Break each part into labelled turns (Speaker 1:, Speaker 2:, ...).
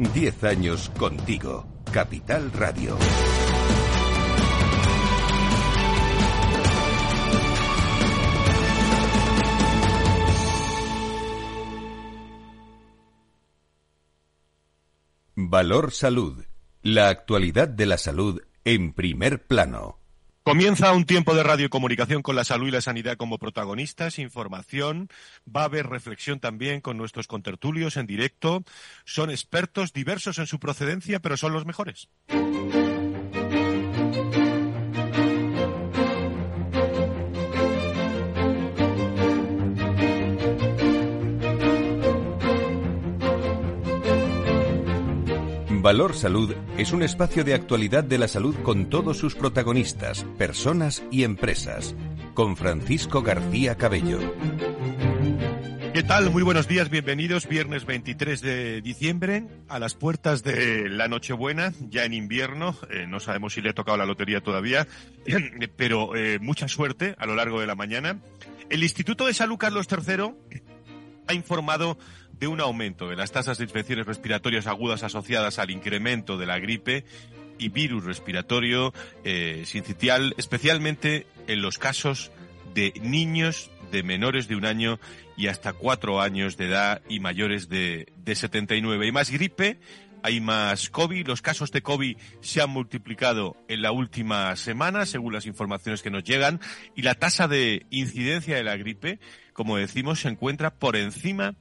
Speaker 1: Diez años contigo. Capital Radio. Valor Salud. La actualidad de la salud en primer plano.
Speaker 2: Comienza un tiempo de radio y comunicación con la salud y la sanidad como protagonistas, información, va a haber reflexión también con nuestros contertulios en directo. Son expertos diversos en su procedencia, pero son los mejores.
Speaker 1: Valor Salud es un espacio de actualidad de la salud con todos sus protagonistas, personas y empresas. Con Francisco García Cabello.
Speaker 2: ¿Qué tal? Muy buenos días, bienvenidos. Viernes 23 de diciembre, a las puertas de la Nochebuena, ya en invierno. Eh, no sabemos si le he tocado la lotería todavía, pero eh, mucha suerte a lo largo de la mañana. El Instituto de Salud Carlos III ha informado de un aumento de las tasas de infecciones respiratorias agudas asociadas al incremento de la gripe y virus respiratorio eh, sincitial, especialmente en los casos de niños de menores de un año y hasta cuatro años de edad y mayores de, de 79. Hay más gripe, hay más COVID. Los casos de COVID se han multiplicado en la última semana, según las informaciones que nos llegan, y la tasa de incidencia de la gripe, como decimos, se encuentra por encima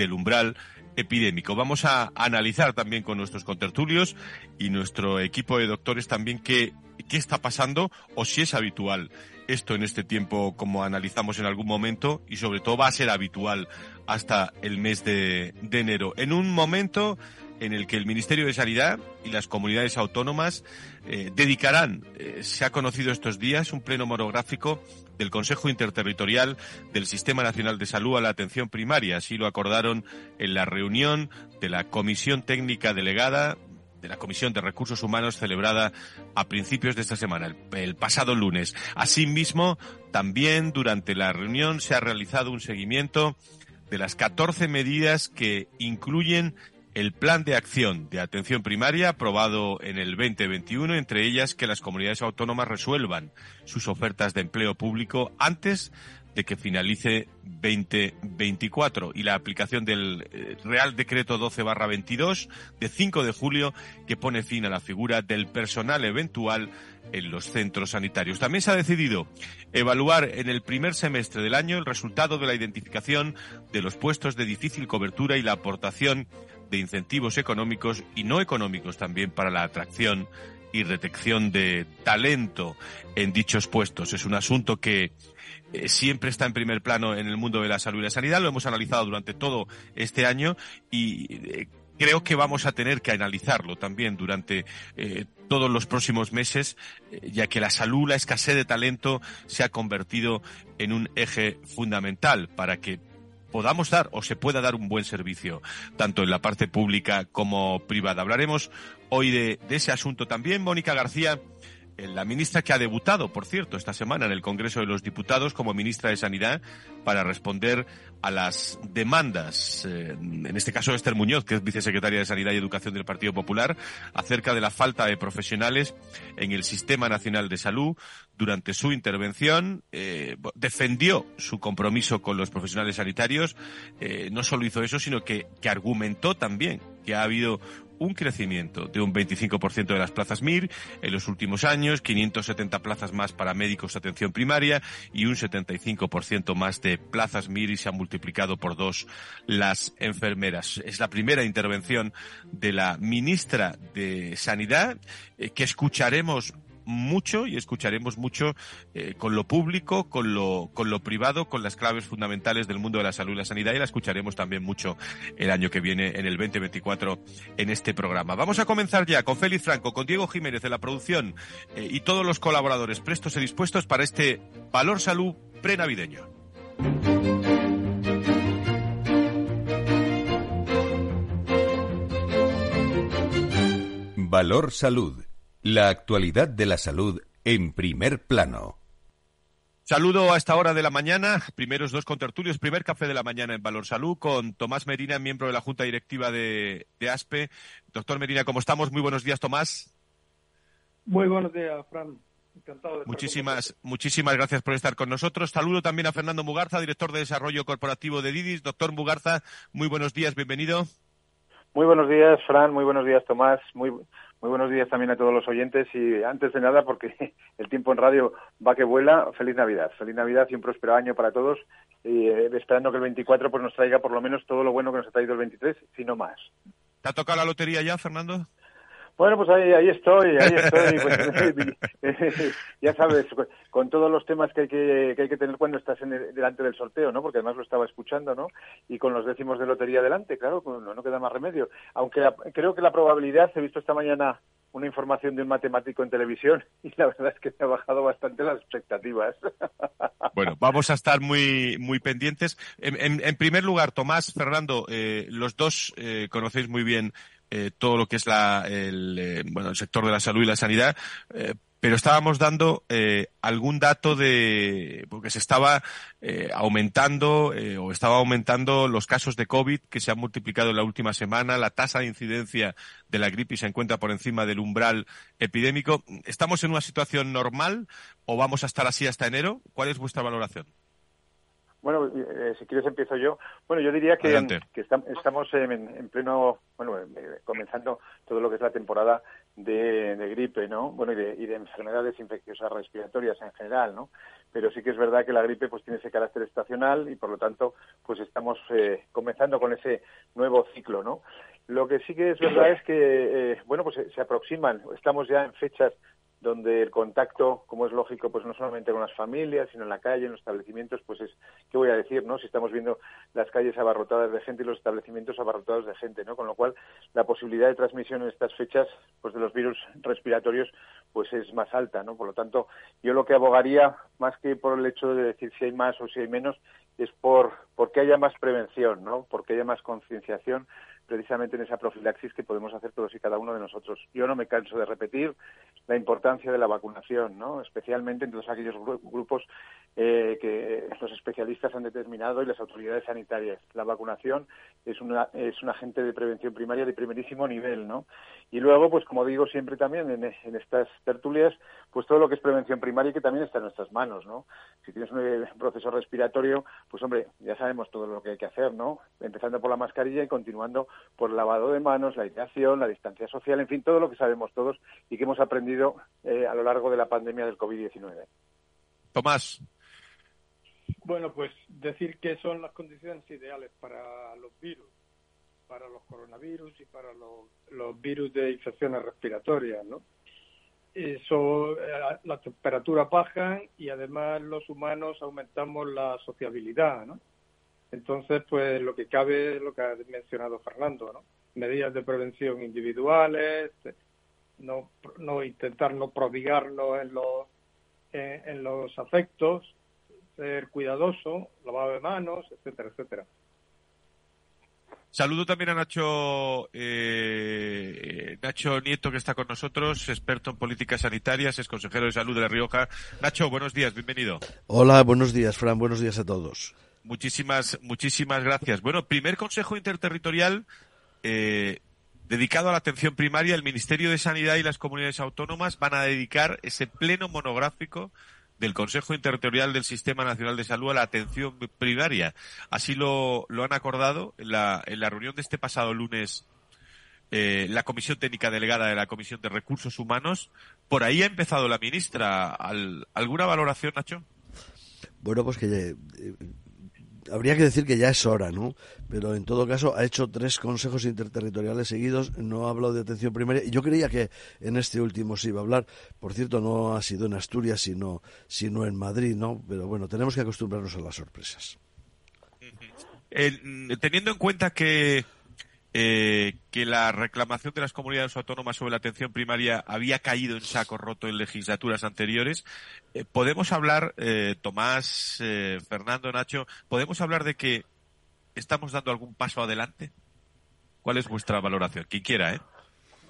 Speaker 2: del umbral epidémico. Vamos a analizar también con nuestros contertulios y nuestro equipo de doctores también qué, qué está pasando o si es habitual esto en este tiempo como analizamos en algún momento y sobre todo va a ser habitual hasta el mes de, de enero. En un momento en el que el Ministerio de Sanidad y las comunidades autónomas eh, dedicarán, eh, se ha conocido estos días, un pleno monográfico del Consejo Interterritorial del Sistema Nacional de Salud a la atención primaria. Así lo acordaron en la reunión de la Comisión Técnica Delegada de la Comisión de Recursos Humanos celebrada a principios de esta semana, el, pasado lunes. Asimismo, también durante la reunión se ha realizado un seguimiento de las 14 medidas que incluyen el plan de acción de atención primaria aprobado en el 2021, entre ellas que las comunidades autónomas resuelvan sus ofertas de empleo público antes de que finalice 2024 y la aplicación del eh, Real Decreto 12 barra 22 de 5 de julio que pone fin a la figura del personal eventual en los centros sanitarios. También se ha decidido evaluar en el primer semestre del año el resultado de la identificación de los puestos de difícil cobertura y la aportación de incentivos económicos y no económicos también para la atracción y detección de talento en dichos puestos. Es un asunto que eh, siempre está en primer plano en el mundo de la salud y la sanidad. Lo hemos analizado durante todo este año y eh, creo que vamos a tener que analizarlo también durante eh, todos los próximos meses, ya que la salud, la escasez de talento se ha convertido en un eje fundamental para que podamos dar o se pueda dar un buen servicio, tanto en la parte pública como privada. Hablaremos hoy de, ese asunto también. Mónica García, la ministra que ha debutado, por cierto, esta semana en el Congreso de los Diputados como ministra de Sanidad para responder a las demandas, eh, en este caso Esther Muñoz, que es vicesecretaria de Sanidad y Educación del Partido Popular, acerca de la falta de profesionales en el Sistema Nacional de Salud. Durante su intervención eh, defendió su compromiso con los profesionales sanitarios. Eh, no solo hizo eso, sino que, que argumentó también que ha habido un crecimiento de un 25% de las plazas MIR en los últimos años, 570 plazas más para médicos de atención primaria y un 75% más de plazas MIR y se han multiplicado por dos las enfermeras. Es la primera intervención de la ministra de Sanidad eh, que escucharemos mucho y escucharemos mucho eh, con lo público, con lo, con lo privado, con las claves fundamentales del mundo de la salud y la sanidad y la escucharemos también mucho el año que viene, en el 2024, en este programa. Vamos a comenzar ya con Félix Franco, con Diego Jiménez de la producción eh, y todos los colaboradores prestos y dispuestos para este Valor Salud prenavideño.
Speaker 1: Valor Salud. La actualidad de la salud en primer plano.
Speaker 2: Saludo a esta hora de la mañana, primeros dos contertulios, primer café de la mañana en Valor Salud con Tomás Medina, miembro de la Junta Directiva de, ASPE. Doctor Medina, ¿cómo estamos? Muy buenos días, Tomás.
Speaker 3: Muy buenos días, Fran. Encantado de
Speaker 2: muchísimas, muchísimas gracias por estar con nosotros. Saludo también a Fernando Mugarza, director de Desarrollo Corporativo de Didis. Doctor Mugarza, muy buenos días, bienvenido.
Speaker 4: Muy buenos días, Fran. Muy buenos días, Tomás. Muy, muy buenos días también a todos los oyentes y antes de nada, porque el tiempo en radio va que vuela, feliz Navidad. Feliz Navidad y un próspero año para todos y eh, esperando que el 24 pues nos traiga por lo menos todo lo bueno que nos ha traído el 23, si no más.
Speaker 2: ¿Te ha tocado la lotería ya, Fernando?
Speaker 4: Bueno, pues ahí, ahí estoy, ahí estoy. Pues, ya sabes, con todos los temas que hay que, que, hay que tener cuando estás en delante del sorteo, ¿no? Porque además lo estaba escuchando, ¿no? Y con los décimos de lotería delante, claro, pues no, no queda más remedio. Aunque creo que la probabilidad, he visto esta mañana una información de un matemático en televisión y la verdad es que me ha bajado bastante las expectativas.
Speaker 2: Bueno, vamos a estar muy muy pendientes. En, en, primer lugar, Tomás, Fernando, eh, los dos eh, conocéis muy bien eh, todo lo que es la, el, eh, bueno, el sector de la salud y la sanidad, eh, pero estábamos dando algún dato de porque se estaba aumentando o estaba aumentando los casos de COVID que se han multiplicado en la última semana, la tasa de incidencia de la gripe se encuentra por encima del umbral epidémico. ¿Estamos en una situación normal o vamos a estar así hasta enero? ¿Cuál es vuestra valoración?
Speaker 4: Bueno, eh, si quieres empiezo yo. Bueno, yo diría que, que estamos en, pleno, bueno, eh, comenzando todo lo que es la temporada de, gripe, ¿no? Bueno, y de, enfermedades infecciosas respiratorias en general, ¿no? Pero sí que es verdad que la gripe pues tiene ese carácter estacional y por lo tanto pues estamos eh, comenzando con ese nuevo ciclo, ¿no? Lo que sí que es verdad es que, bueno, pues se aproximan, estamos ya en fechas donde el contacto, como es lógico, pues no solamente con las familias, sino en la calle, en los establecimientos, pues es, ¿qué voy a decir, no? Si estamos viendo las calles abarrotadas de gente y los establecimientos abarrotados de gente, ¿no? Con lo cual, la posibilidad de transmisión en estas fechas, pues de los virus respiratorios, pues es más alta, ¿no? Por lo tanto, yo lo que abogaría, más que por el hecho de decir si hay más o si hay menos, es por, por que haya más prevención, ¿no? Porque haya más concienciación precisamente en esa profilaxis que podemos hacer todos y cada uno de nosotros. Yo no me canso de repetir la importancia de la vacunación, ¿no? especialmente en todos aquellos grupos eh, que los especialistas han determinado y las autoridades sanitarias. La vacunación es, una, es un agente de prevención primaria de primerísimo nivel. ¿no? Y luego, pues como digo siempre también en, en estas tertulias, pues todo lo que es prevención primaria que también está en nuestras manos. ¿no? Si tienes un proceso respiratorio, pues hombre, ya sabemos todo lo que hay que hacer, ¿no? empezando por la mascarilla y continuando por el lavado de manos, la aislación, la distancia social, en fin, todo lo que sabemos todos y que hemos aprendido eh, a lo largo de la pandemia del COVID-19.
Speaker 2: Tomás.
Speaker 3: Bueno, pues decir que son las condiciones ideales para los virus, para los coronavirus y para los, virus de infecciones respiratorias, ¿no? Eso, eh, las temperaturas bajan y además los humanos aumentamos la sociabilidad, ¿no? Entonces, pues lo que cabe es lo que ha mencionado Fernando, ¿no? Medidas de prevención individuales, no, no intentar no prodigarnos en los, en, los afectos, ser cuidadoso, lavado de manos, etcétera, etcétera.
Speaker 2: Saludo también a Nacho, eh, Nacho Nieto, que está con nosotros, experto en políticas sanitarias, es consejero de salud de La Rioja. Nacho, buenos días, bienvenido.
Speaker 5: Hola, buenos días, Fran, buenos días a todos.
Speaker 2: Muchísimas, muchísimas gracias. Bueno, primer Consejo Interterritorial eh, dedicado a la atención primaria. El Ministerio de Sanidad y las comunidades autónomas van a dedicar ese pleno monográfico del Consejo Interterritorial del Sistema Nacional de Salud a la atención primaria. Así lo, lo han acordado en la, en la reunión de este pasado lunes eh, la Comisión Técnica Delegada de la Comisión de Recursos Humanos. Por ahí ha empezado la ministra. ¿Alguna valoración, Nacho?
Speaker 5: Bueno, pues que eh, habría que decir que ya es hora, ¿no? Pero en todo caso ha hecho tres consejos interterritoriales seguidos, no ha hablado de atención primaria. Yo creía que en este último se iba a hablar. Por cierto, no ha sido en Asturias, sino, sino en Madrid, ¿no? Pero bueno, tenemos que acostumbrarnos a las sorpresas.
Speaker 2: teniendo en cuenta que eh, que la reclamación de las comunidades autónomas sobre la atención primaria había caído en saco roto en legislaturas anteriores. Eh, ¿Podemos hablar, eh, Tomás, Fernando, Nacho, podemos hablar de que estamos dando algún paso adelante? ¿Cuál es vuestra valoración? Quien quiera, ¿eh?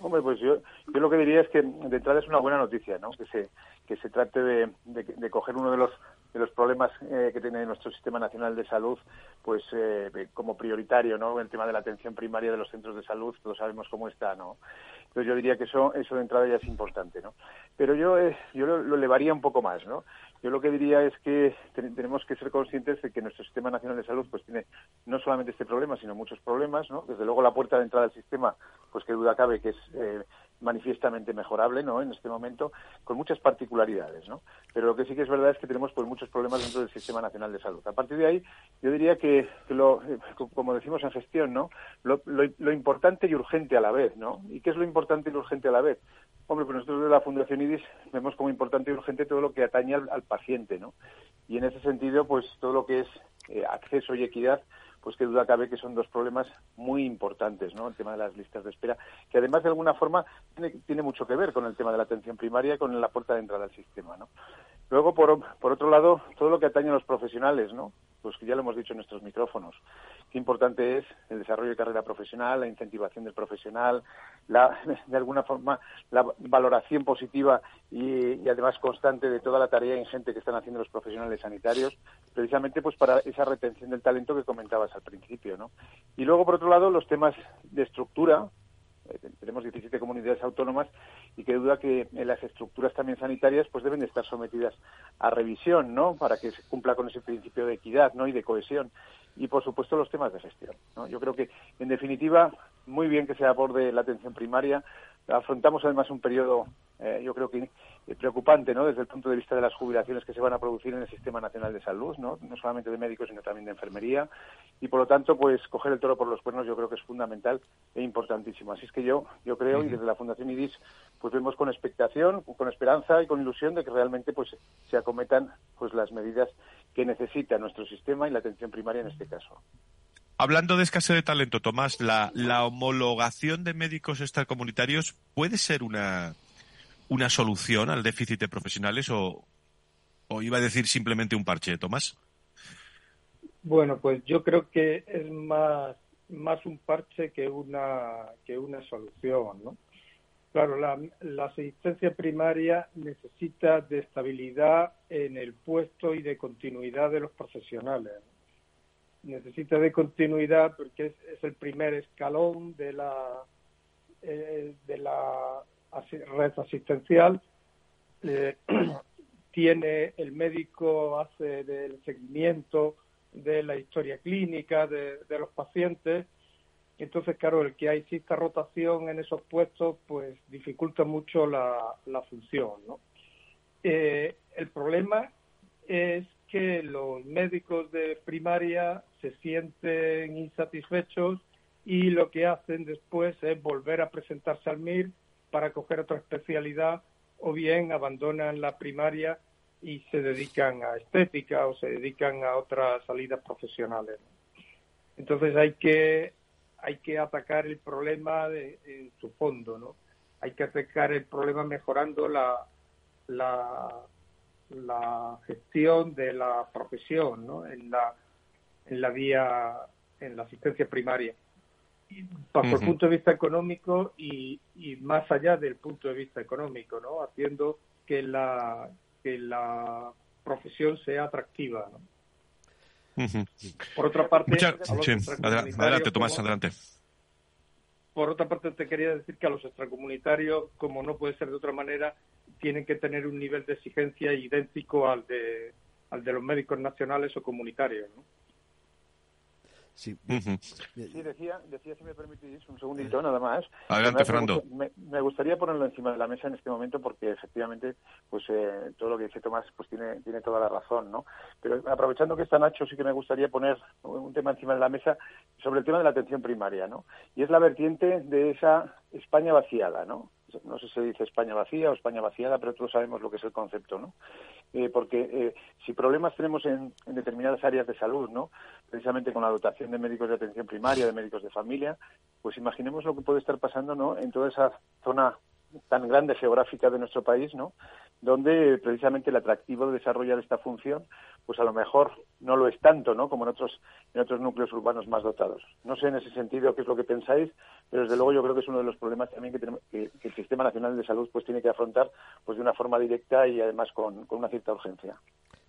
Speaker 4: Hombre, pues yo, yo lo que diría es que de entrada es una buena noticia, ¿no? Que se, que se trate de, de coger uno de los de los problemas eh, que tiene nuestro sistema nacional de salud, pues eh, como prioritario, ¿no? El tema de la atención primaria de los centros de salud, todos sabemos cómo está, ¿no? Entonces yo diría que eso, eso de entrada ya es importante, ¿no? Pero yo, eh, yo lo, lo, elevaría un poco más, ¿no? Yo lo que diría es que tenemos que ser conscientes de que nuestro sistema nacional de salud, pues tiene no solamente este problema, sino muchos problemas, ¿no? Desde luego la puerta de entrada al sistema, pues que duda cabe que es eh, manifiestamente mejorable no en este momento con muchas particularidades no pero lo que sí que es verdad es que tenemos pues muchos problemas dentro del sistema nacional de salud. A partir de ahí yo diría que, lo eh, como decimos en gestión no lo, lo, importante y urgente a la vez no y qué es lo importante y urgente a la vez hombre pues nosotros de la fundación IDIS vemos como importante y urgente todo lo que atañe al, paciente no y en ese sentido pues todo lo que es eh, acceso y equidad pues qué duda cabe que son dos problemas muy importantes, ¿no? El tema de las listas de espera, que además de alguna forma tiene, tiene mucho que ver con el tema de la atención primaria y con la puerta de entrada al sistema, ¿no? Luego, por, por otro lado, todo lo que atañe a los profesionales, ¿no? Pues que ya lo hemos dicho en nuestros micrófonos. Qué importante es el desarrollo de carrera profesional, la incentivación del profesional, la, de alguna forma la valoración positiva y, y, además constante de toda la tarea ingente que están haciendo los profesionales sanitarios, precisamente pues para esa retención del talento que comentabas al principio, ¿no? Y luego, por otro lado, los temas de estructura, tenemos 17 comunidades autónomas y que duda que las estructuras también sanitarias pues deben de estar sometidas a revisión, ¿no? Para que se cumpla con ese principio de equidad, ¿no? Y de cohesión. Y por supuesto los temas de gestión. Yo creo que en definitiva muy bien que se aborde la atención primaria. Afrontamos además un periodo eh, yo creo que eh, preocupante, ¿no? Desde el punto de vista de las jubilaciones que se van a producir en el Sistema Nacional de Salud, ¿no? No solamente de médicos, sino también de enfermería. Y por lo tanto, pues coger el toro por los cuernos yo creo que es fundamental e importantísimo. Así es que yo, yo creo, y desde la Fundación IDIS, pues vemos con expectación, con esperanza y con ilusión de que realmente pues se acometan pues las medidas que necesita nuestro sistema y la atención primaria en este caso.
Speaker 2: Hablando de escasez de talento, Tomás, ¿la, la homologación de médicos extracomunitarios puede ser una, una solución al déficit de profesionales o, o iba a decir simplemente un parche, Tomás?
Speaker 3: Bueno, pues yo creo que es más, más un parche que una, que una solución, ¿no? Claro, la, la, asistencia primaria necesita de estabilidad en el puesto y de continuidad de los profesionales. Necesita de continuidad porque es, el primer escalón de la, eh, de la red asistencial. Eh, tiene el médico hace del seguimiento de la historia clínica de, los pacientes. Entonces, claro, el que exista rotación en esos puestos, pues dificulta mucho la, función. ¿no? Eh, el problema es que los médicos de primaria se sienten insatisfechos y lo que hacen después es volver a presentarse al MIR para coger otra especialidad o bien abandonan la primaria y se dedican a estética o se dedican a otras salidas profesionales. Entonces hay que hay que atacar el problema de, en su fondo, ¿no? Hay que atacar el problema mejorando la, la, la gestión de la profesión, ¿no? En la en la vía en la asistencia primaria bajo el punto de vista económico y, y, más allá del punto de vista económico, ¿no? Haciendo que la que la profesión sea atractiva, ¿no? Por otra parte,
Speaker 2: adelante, Tomás, adelante.
Speaker 3: Por otra parte, te quería decir que a los extracomunitarios, como no puede ser de otra manera, tienen que tener un nivel de exigencia idéntico al de al de los médicos nacionales o comunitarios, ¿no?
Speaker 4: Sí, decía, decía, si me permitís, un segundito nada más.
Speaker 2: Adelante, Fernando.
Speaker 4: Me, gustaría ponerlo encima de la mesa en este momento porque efectivamente, pues eh, todo lo que dice Tomás, pues tiene, tiene toda la razón, ¿no? Pero aprovechando que está Nacho, sí que me gustaría poner un tema encima de la mesa sobre el tema de la atención primaria, ¿no? Y es la vertiente de esa España vaciada, ¿no? No sé si se dice España vacía o España vaciada, pero todos sabemos lo que es el concepto, ¿no? Eh, porque eh, si problemas tenemos en, determinadas áreas de salud, ¿no? Precisamente con la dotación de médicos de atención primaria, de médicos de familia, pues imaginemos lo que puede estar pasando, ¿no? En toda esa zona tan grande geográfica de nuestro país, ¿no? Donde precisamente el atractivo de desarrollar esta función, pues a lo mejor no lo es tanto, ¿no? Como en otros en otros núcleos urbanos más dotados. No sé en ese sentido qué es lo que pensáis, pero desde luego yo creo que es uno de los problemas también que, tenemos, que, el Sistema Nacional de Salud pues tiene que afrontar pues de una forma directa y además con, con una cierta urgencia.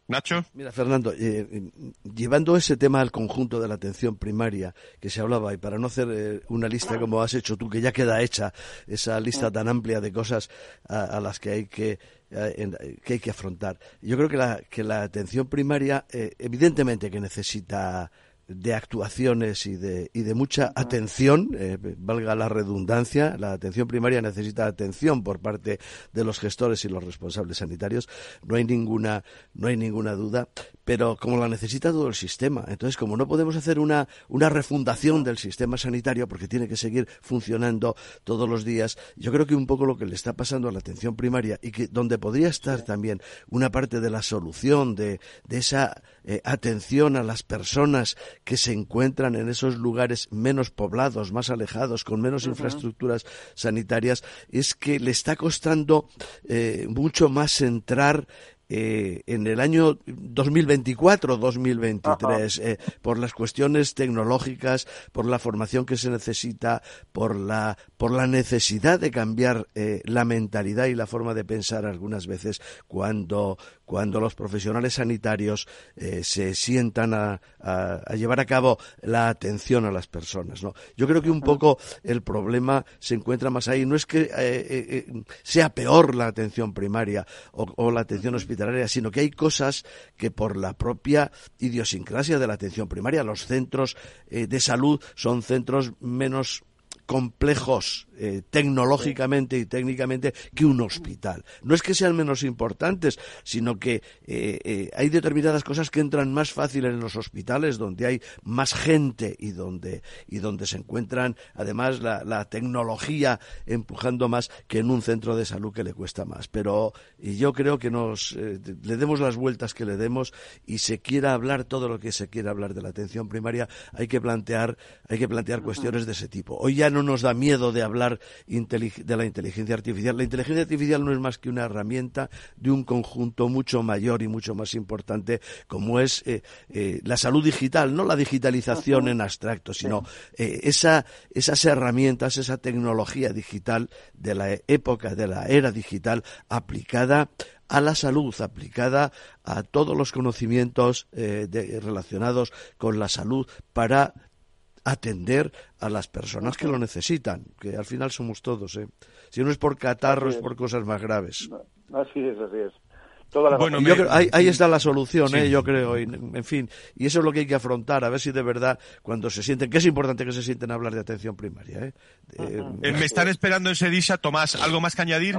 Speaker 2: Nacho.
Speaker 5: Mira, Fernando, eh, eh, llevando ese tema al conjunto de la atención primaria que se hablaba, y para no hacer eh, una lista como has hecho tú, que ya queda hecha, esa lista tan amplia de cosas a, las que hay que, que hay que afrontar. Yo creo que la, que la atención primaria, evidentemente que necesita de actuaciones y de, y de mucha atención, eh, valga la redundancia, la atención primaria necesita atención por parte de los gestores y los responsables sanitarios, no hay ninguna, no hay ninguna duda, pero como la necesita todo el sistema, entonces como no podemos hacer una, una refundación del sistema sanitario porque tiene que seguir funcionando todos los días, yo creo que un poco lo que le está pasando a la atención primaria y que donde podría estar también una parte de la solución de, de esa eh, atención a las personas que se encuentran en esos lugares menos poblados, más alejados, con menos infraestructuras sanitarias, es que le está costando eh, mucho más entrar eh, en el año 2024-2023 eh, por las cuestiones tecnológicas, por la formación que se necesita, por la, por la necesidad de cambiar eh, la mentalidad y la forma de pensar algunas veces cuando, cuando los profesionales sanitarios se sientan a, a, llevar a cabo la atención a las personas. ¿no? Yo creo que un poco el problema se encuentra más ahí. No es que sea peor la atención primaria o, o la atención hospitalaria, sino que hay cosas que por la propia idiosincrasia de la atención primaria, los centros eh, de salud son centros menos complejos eh, tecnológicamente y técnicamente que un hospital. No es que sean menos importantes, sino que eh, eh, hay determinadas cosas que entran más fácil en los hospitales, donde hay más gente y donde, y donde se encuentran además la, tecnología empujando más que en un centro de salud que le cuesta más. Pero yo creo que nos le demos las vueltas que le demos y se quiera hablar todo lo que se quiera hablar de la atención primaria, hay que plantear, hay que plantear cuestiones de ese tipo. Hoy ya no nos da miedo de hablar de la inteligencia artificial. La inteligencia artificial no es más que una herramienta de un conjunto mucho mayor y mucho más importante como es eh, eh, la salud digital, no la digitalización en abstracto, sino eh, esa, esas herramientas, esa tecnología digital de la época, de la era digital aplicada a la salud, aplicada a todos los conocimientos relacionados con la salud para atender a las personas que lo necesitan, que al final somos todos. ¿eh? Si no es por catarros, es por cosas más graves.
Speaker 4: Así es, así es.
Speaker 5: bueno, ahí, está la solución, ¿eh? yo creo. en fin, y eso es lo que hay que afrontar, a ver si de verdad, cuando se sienten, que es importante que se sienten a hablar de atención primaria. ¿eh?
Speaker 2: eh, eh me están esperando en Sedisa. Tomás, ¿algo más que añadir?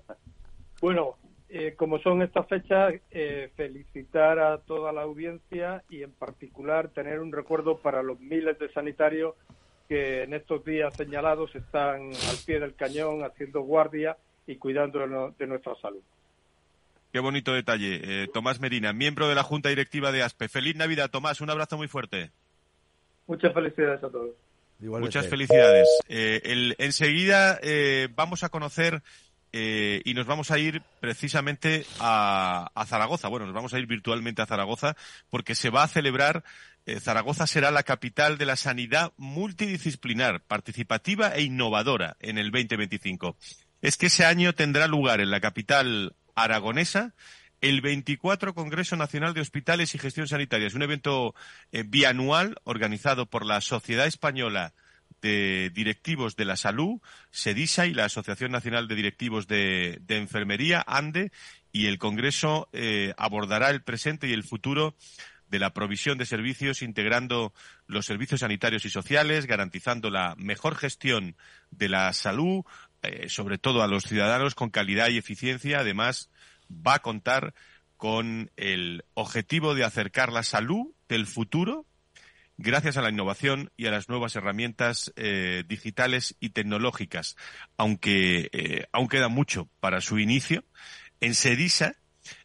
Speaker 3: bueno, eh, como son estas fechas, eh, felicitar a toda la audiencia y en particular tener un recuerdo para los miles de sanitarios que en estos días señalados están al pie del cañón haciendo guardia y cuidando de, nuestra salud.
Speaker 2: Qué bonito detalle. Eh, Tomás Merina, miembro de la Junta Directiva de ASPE. Feliz Navidad, Tomás. Un abrazo muy fuerte.
Speaker 3: Muchas felicidades a todos.
Speaker 2: Muchas felicidades. enseguida vamos a conocer eh, y nos vamos a ir precisamente a, Zaragoza. Bueno, nos vamos a ir virtualmente a Zaragoza porque se va a celebrar, eh, Zaragoza será la capital de la sanidad multidisciplinar, participativa e innovadora en el 2025. Es que ese año tendrá lugar en la capital aragonesa el 24 Congreso Nacional de Hospitales y Gestión Sanitaria. Es un evento eh, bianual organizado por la Sociedad Española de Directivos de la Salud, SEDISA y la Asociación Nacional de Directivos de, Enfermería, ANDE, y el Congreso eh, abordará el presente y el futuro de la provisión de servicios integrando los servicios sanitarios y sociales, garantizando la mejor gestión de la salud, eh, sobre todo a los ciudadanos con calidad y eficiencia. Además, va a contar con el objetivo de acercar la salud del futuro gracias a la innovación y a las nuevas herramientas eh, digitales y tecnológicas. Aunque eh, aún queda mucho para su inicio, en Sedisa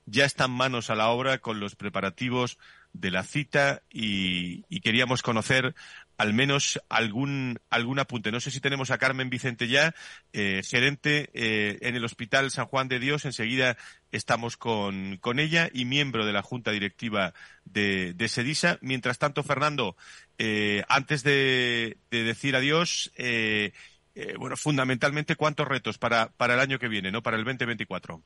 Speaker 2: ya están manos a la obra con los preparativos de la cita y, y queríamos conocer al menos algún, algún apunte. No sé si tenemos a Carmen Vicente ya, eh, gerente eh, en el Hospital San Juan de Dios. Enseguida estamos con, con ella y miembro de la Junta Directiva de, de SEDISA. Mientras tanto, Fernando, eh, antes de, de, decir adiós, bueno, fundamentalmente, ¿cuántos retos para, para el año que viene, no para el 2024?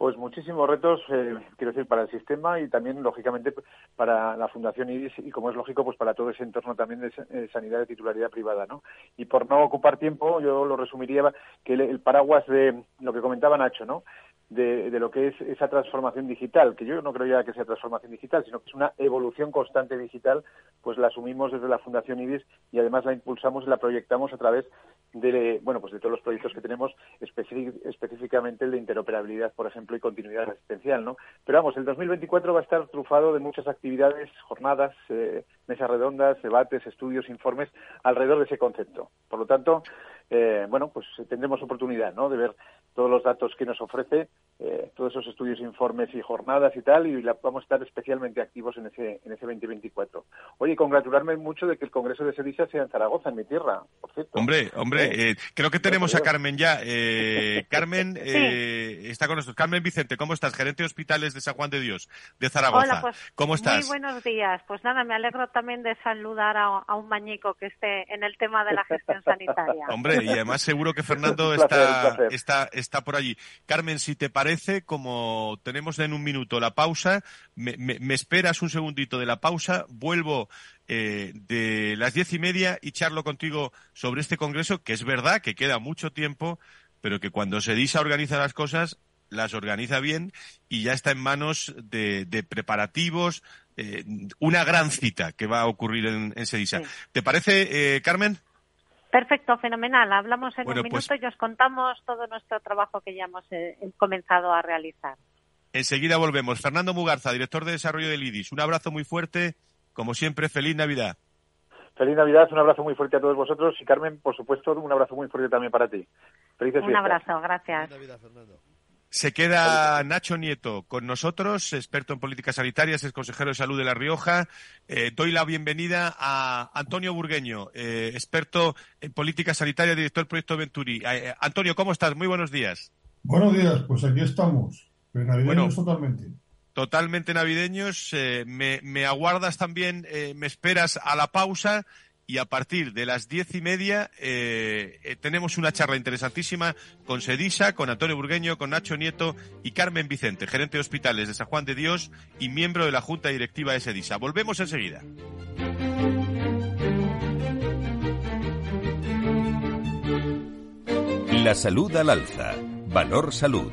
Speaker 4: Pues muchísimos retos, eh, quiero decir, para el sistema y también, lógicamente, para la Fundación IRIS y, como es lógico, pues para todo ese entorno también de eh, sanidad de titularidad privada, ¿no? Y por no ocupar tiempo, yo lo resumiría que el paraguas de lo que comentaba Nacho, ¿no? De, lo que es esa transformación digital, que yo no creo ya que sea transformación digital, sino que es una evolución constante digital, pues la asumimos desde la Fundación IBIS y además la impulsamos y la proyectamos a través de, bueno, pues de todos los proyectos que tenemos, específicamente el de interoperabilidad, por ejemplo, y continuidad asistencial, ¿no? Pero vamos, el 2024 va a estar trufado de muchas actividades, jornadas, eh, mesas redondas, debates, estudios, informes alrededor de ese concepto. Por lo tanto, eh, bueno, pues tendremos oportunidad, ¿no? De ver todos los datos que nos ofrece, eh, todos esos estudios, informes y jornadas y tal, y vamos a estar especialmente activos en ese, en ese 2024. Oye, congratularme mucho de que el Congreso de Sevilla sea en Zaragoza, en mi tierra, por cierto.
Speaker 2: Hombre, hombre, eh, creo que tenemos a Carmen ya. Eh, Carmen está con nosotros. Carmen Vicente, ¿cómo estás? Gerente de Hospitales de San Juan de Dios, de Zaragoza.
Speaker 6: Hola, pues,
Speaker 2: ¿Cómo estás?
Speaker 6: Muy buenos días. Pues nada, me alegro también de saludar a, a un mañico que esté en el tema de la gestión sanitaria.
Speaker 2: Hombre, y además seguro que Fernando está, está, está por allí. Carmen, si te parece, como tenemos en un minuto la pausa, me, esperas un segundito de la pausa, vuelvo eh, de las diez y media y charlo contigo sobre este congreso, que es verdad que queda mucho tiempo, pero que cuando Sedisa organiza las cosas, las organiza bien y ya está en manos de, preparativos, eh, una gran cita que va a ocurrir en, Sedisa. ¿Te parece, eh, Carmen?
Speaker 6: Perfecto, fenomenal. Hablamos en un pues minuto y os contamos todo nuestro trabajo que ya hemos eh, comenzado a realizar.
Speaker 2: Enseguida volvemos. Fernando Mugarza, director de desarrollo del IDIS. Un abrazo muy fuerte. Como siempre, feliz Navidad.
Speaker 4: Feliz Navidad, un abrazo muy fuerte a todos vosotros y Carmen, por supuesto, un abrazo muy fuerte también para ti. Felices
Speaker 6: un abrazo, gracias.
Speaker 2: Se queda Nacho Nieto con nosotros, experto en políticas sanitarias, es consejero de salud de La Rioja. Eh, doy la bienvenida a Antonio Burgueño, eh, experto en políticas sanitarias, director del proyecto Venturi. Eh, Antonio, ¿cómo estás? Muy buenos días.
Speaker 7: Buenos días, pues aquí estamos. Navideños totalmente.
Speaker 2: Totalmente navideños. Me, me, aguardas también, me esperas a la pausa y a partir de las diez y media eh, eh, tenemos una charla interesantísima con Sedisa, con Antonio Burgueño, con Nacho Nieto y Carmen Vicente, gerente de hospitales de San Juan de Dios y miembro de la Junta Directiva de Sedisa. Volvemos enseguida.
Speaker 1: La salud al alza. Valor salud.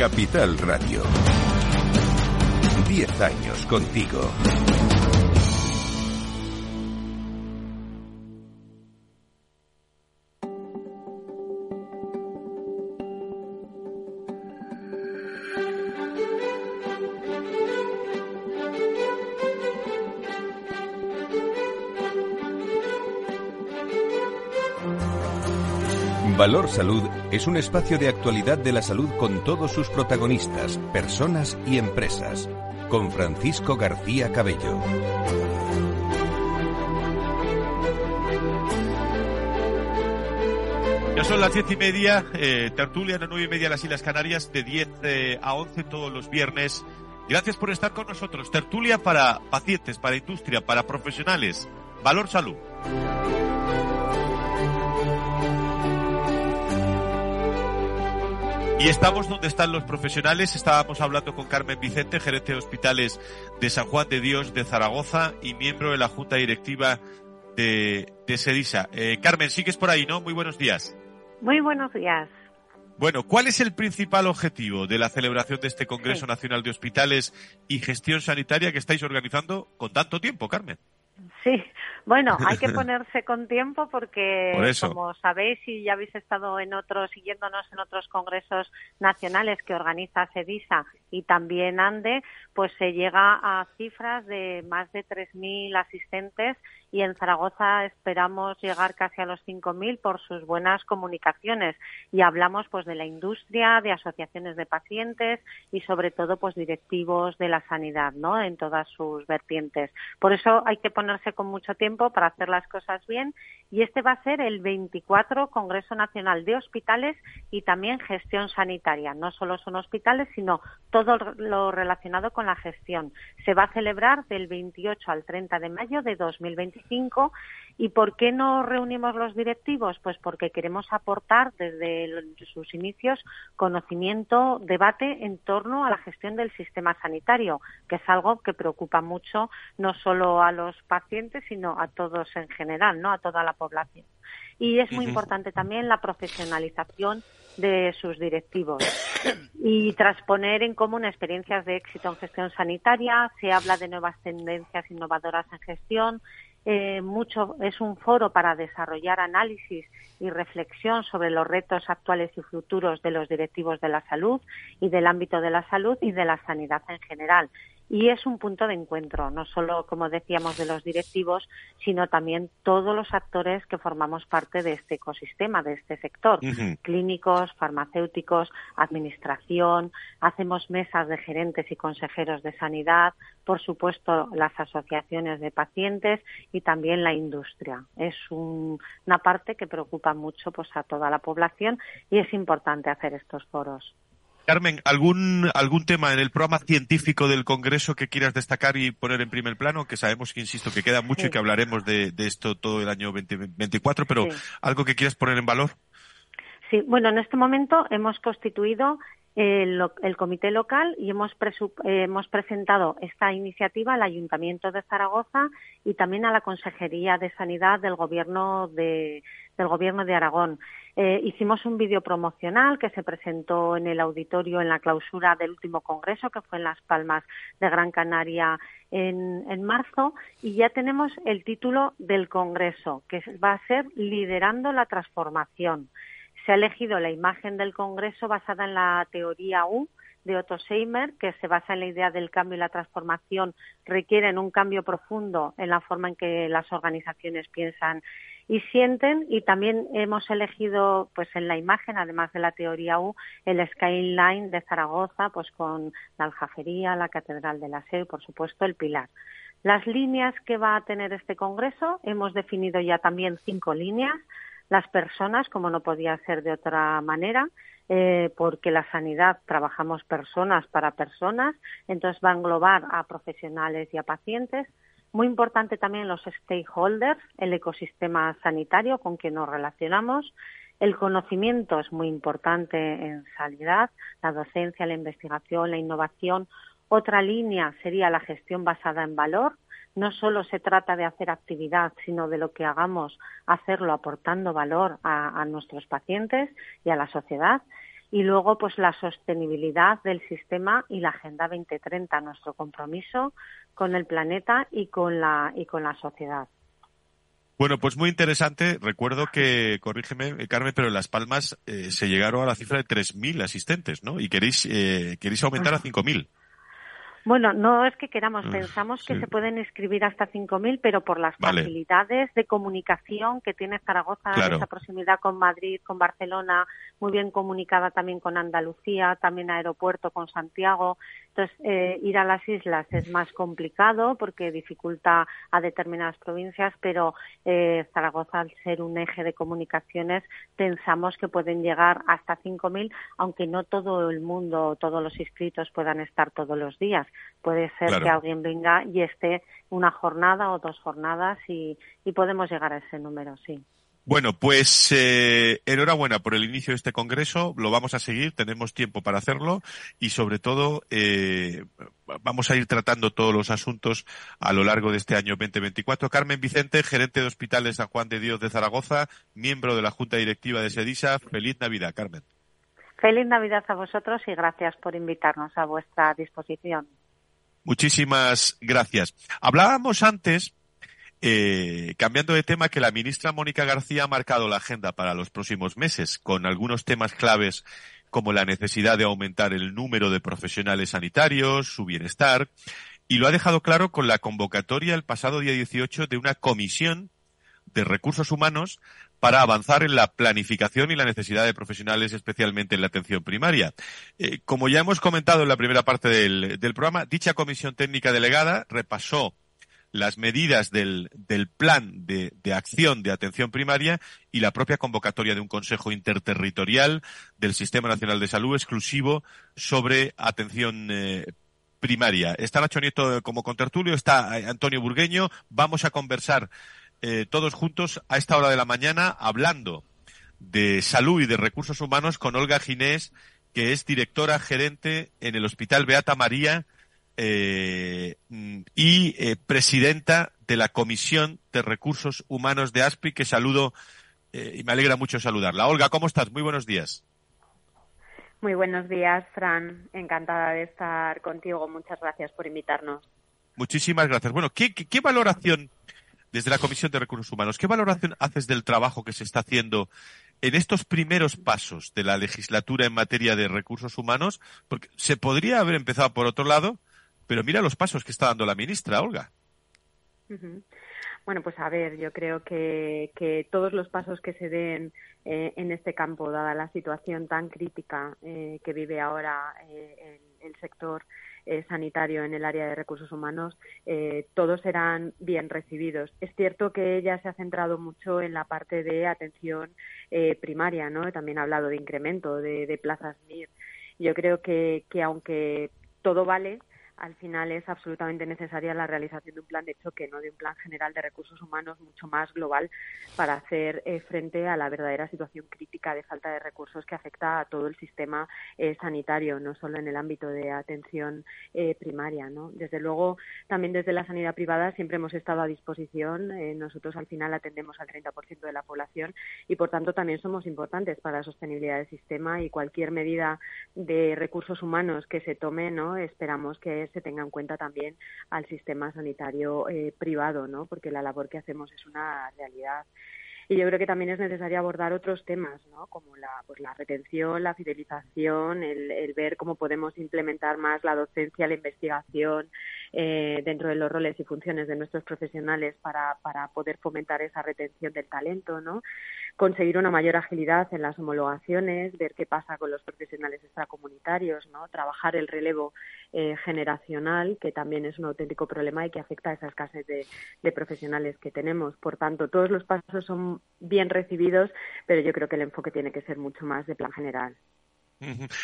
Speaker 1: Capital Radio. Diez años contigo. Valor Salud es un espacio de actualidad de la salud con todos sus protagonistas, personas y empresas. Con Francisco García Cabello.
Speaker 2: Ya son las diez y media, eh, tertulia a nueve y media las Islas Canarias, de 10 eh, a 11 todos los viernes. Gracias por estar con nosotros. Tertulia para pacientes, para industria, para profesionales. Valor Salud. Y estamos donde están los profesionales. Estábamos hablando con Carmen Vicente, gerente de hospitales de San Juan de Dios de Zaragoza y miembro de la Junta Directiva de, de Sedisa. Eh, Carmen, sigues por ahí, ¿no? Muy buenos días.
Speaker 6: Muy buenos días.
Speaker 2: Bueno, ¿cuál es el principal objetivo de la celebración de este Congreso Nacional de Hospitales y Gestión Sanitaria que estáis organizando con tanto tiempo, Carmen?
Speaker 6: Sí, bueno, hay que ponerse con tiempo porque, como sabéis y ya habéis estado en otros, siguiéndonos en otros congresos nacionales que organiza CEDISA y también ANDE, pues se llega a cifras de más de 3.000 asistentes y en Zaragoza esperamos llegar casi a los 5.000 por sus buenas comunicaciones y hablamos pues de la industria, de asociaciones de pacientes y sobre todo pues directivos de la sanidad, ¿no? En todas sus vertientes. Por eso hay que ponerse con mucho tiempo para hacer las cosas bien y este va a ser el 24 Congreso Nacional de Hospitales y también gestión sanitaria. No solo son hospitales, sino todo lo relacionado con la gestión. Se va a celebrar del 28 al 30 de mayo de 2025 ¿Y por qué no reunimos los directivos? Pues porque queremos aportar desde sus inicios conocimiento, debate en torno a la gestión del sistema sanitario, que es algo que preocupa mucho no solo a los pacientes, sino a todos en general, ¿no? A toda la población. Y es muy importante también la profesionalización de sus directivos y transponer en común experiencias de éxito en gestión sanitaria. Se habla de nuevas tendencias innovadoras en gestión, eh, mucho, es un foro para desarrollar análisis y reflexión sobre los retos actuales y futuros de los directivos de la salud y del ámbito de la salud y de la sanidad en general y es un punto de encuentro, no solo, como decíamos, de los directivos, sino también todos los actores que formamos parte de este ecosistema, de este sector, clínicos, farmacéuticos, administración, hacemos mesas de gerentes y consejeros de sanidad, por supuesto, las asociaciones de pacientes y también la industria. Es una parte que preocupa mucho pues, a toda la población y es importante hacer estos foros.
Speaker 2: Carmen, ¿algún, ¿algún tema en el programa científico del Congreso que quieras destacar y poner en primer plano? Que sabemos que, insisto, que queda mucho y que hablaremos de, esto todo el año 2024, pero ¿algo que quieras poner en valor?
Speaker 6: Sí, bueno, en este momento hemos constituido el, el, comité local y hemos, hemos presentado esta iniciativa al Ayuntamiento de Zaragoza y también a la Consejería de Sanidad del Gobierno de, del Gobierno de Aragón. Eh, hicimos un vídeo promocional que se presentó en el auditorio en la clausura del último congreso, que fue en Las Palmas de Gran Canaria en, en marzo, y ya tenemos el título del congreso, que va a ser Liderando la Transformación. Se ha elegido la imagen del congreso basada en la teoría U, de Otto Seimer, que se basa en la idea del cambio y la transformación requieren un cambio profundo en la forma en que las organizaciones piensan y sienten y también hemos elegido pues en la imagen además de la teoría U el skyline de Zaragoza pues con la aljafería, la catedral de la SEU, por supuesto el pilar. Las líneas que va a tener este congreso hemos definido ya también cinco líneas. Las personas, como no podía ser de otra manera, eh, porque la sanidad trabajamos personas para personas, entonces va a englobar a profesionales y a pacientes. Muy importante también los stakeholders, el ecosistema sanitario con quien nos relacionamos. El conocimiento es muy importante en sanidad, la docencia, la investigación, la innovación. Otra línea sería la gestión basada en valor. No solo se trata de hacer actividad, sino de lo que hagamos, hacerlo aportando valor a, a nuestros pacientes y a la sociedad. y luego pues la sostenibilidad del sistema y la Agenda 2030, nuestro compromiso con el planeta y con la y con la sociedad.
Speaker 2: Bueno, pues muy interesante. Recuerdo que, corrígeme, Carmen, pero en Las Palmas eh, se llegaron a la cifra de 3.000 asistentes, ¿no? Y queréis, eh, queréis aumentar a 5.000.
Speaker 6: Bueno, no es que queramos, mm, pensamos que se pueden inscribir hasta 5.000, pero por las facilidades de comunicación que tiene Zaragoza, esa proximidad con Madrid, con Barcelona, muy bien comunicada también con Andalucía, también aeropuerto con Santiago. Entonces, eh, ir a las islas es más complicado porque dificulta a determinadas provincias, pero eh, Zaragoza, al ser un eje de comunicaciones, pensamos que pueden llegar hasta 5.000, aunque no todo el mundo, todos los inscritos puedan estar todos los días. Puede ser que alguien venga y esté una jornada o dos jornadas y, y podemos llegar a ese número, sí.
Speaker 2: Bueno, pues eh, enhorabuena por el inicio de este congreso. Lo vamos a seguir, tenemos tiempo para hacerlo y sobre todo eh, vamos a ir tratando todos los asuntos a lo largo de este año 2024. Carmen Vicente, gerente de Hospitales San Juan de Dios de Zaragoza, miembro de la Junta Directiva de SEDISA. Feliz Navidad, Carmen.
Speaker 6: Feliz Navidad a vosotros y gracias por invitarnos a vuestra disposición.
Speaker 2: Muchísimas gracias. Hablábamos antes eh, cambiando de tema, que la ministra Mónica García ha marcado la agenda para los próximos meses, con algunos temas claves como la necesidad de aumentar el número de profesionales sanitarios, su bienestar, y lo ha dejado claro con la convocatoria el pasado día 18 de una comisión de recursos humanos para avanzar en la planificación y la necesidad de profesionales, especialmente en la atención primaria. Eh, como ya hemos comentado en la primera parte del, programa, dicha comisión técnica delegada repasó las medidas del, plan de, acción de atención primaria y la propia convocatoria de un Consejo Interterritorial del Sistema Nacional de Salud exclusivo sobre atención eh, primaria. Está Nacho Nieto como contertulio, está eh, Antonio Burgueño. Vamos a conversar eh, todos juntos a esta hora de la mañana hablando de salud y de recursos humanos con Olga Ginés, que es directora gerente en el Hospital Beata María eh, y eh, presidenta de la Comisión de Recursos Humanos de ASPI, que saludo y me alegra mucho saludarla. Olga, ¿cómo estás? Muy buenos días.
Speaker 8: Muy buenos días, Fran. Encantada de estar contigo. Muchas gracias por invitarnos.
Speaker 2: Muchísimas gracias. Bueno, ¿qué, qué valoración, desde la Comisión de Recursos Humanos, qué valoración haces del trabajo que se está haciendo en estos primeros pasos de la legislatura en materia de recursos humanos? Porque se podría haber empezado por otro lado, pero mira los pasos que está dando la ministra, Olga.
Speaker 8: Bueno, pues a ver, yo creo que, todos los pasos que se den eh, en este campo, dada la situación tan crítica eh, que vive ahora eh, el, sector sanitario en el área de recursos humanos, todos serán bien recibidos. Es cierto que ella se ha centrado mucho en la parte de atención primaria, ¿no? También ha hablado de incremento de, de plazas MIR. Yo creo que, que aunque todo vale, al final es absolutamente necesaria la realización de un plan de choque, no de un plan general de recursos humanos mucho más global para hacer eh, frente a la verdadera situación crítica de falta de recursos que afecta a todo el sistema eh, sanitario, no solo en el ámbito de atención eh, primaria. ¿no? Desde luego, también desde la sanidad privada siempre hemos estado a disposición. nosotros al final atendemos al 30% de la población y, por tanto, también somos importantes para la sostenibilidad del sistema y cualquier medida de recursos humanos que se tome, ¿no? esperamos que se tenga en cuenta también al sistema sanitario eh, privado, ¿no? Porque la labor que hacemos es una realidad. Y yo creo que también es necesario abordar otros temas, ¿no? como la, pues la retención, la fidelización, el, el ver cómo podemos implementar más la docencia, la investigación eh, dentro de los roles y funciones de nuestros profesionales para, para poder fomentar esa retención del talento, ¿no? Conseguir una mayor agilidad en las homologaciones, ver qué pasa con los profesionales extracomunitarios, ¿no? trabajar el relevo eh, generacional, que también es un auténtico problema y que afecta a esa escasez de, de, profesionales que tenemos. Por tanto, todos los pasos son bien recibidos, pero yo creo que el enfoque tiene que ser mucho más de plan general.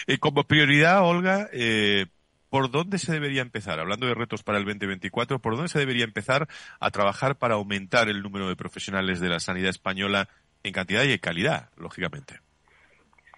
Speaker 2: Y como prioridad, Olga, eh, ¿por dónde se debería empezar? Hablando de retos para el 2024, ¿por dónde se debería empezar a trabajar para aumentar el número de profesionales de la sanidad española en cantidad y en calidad, lógicamente?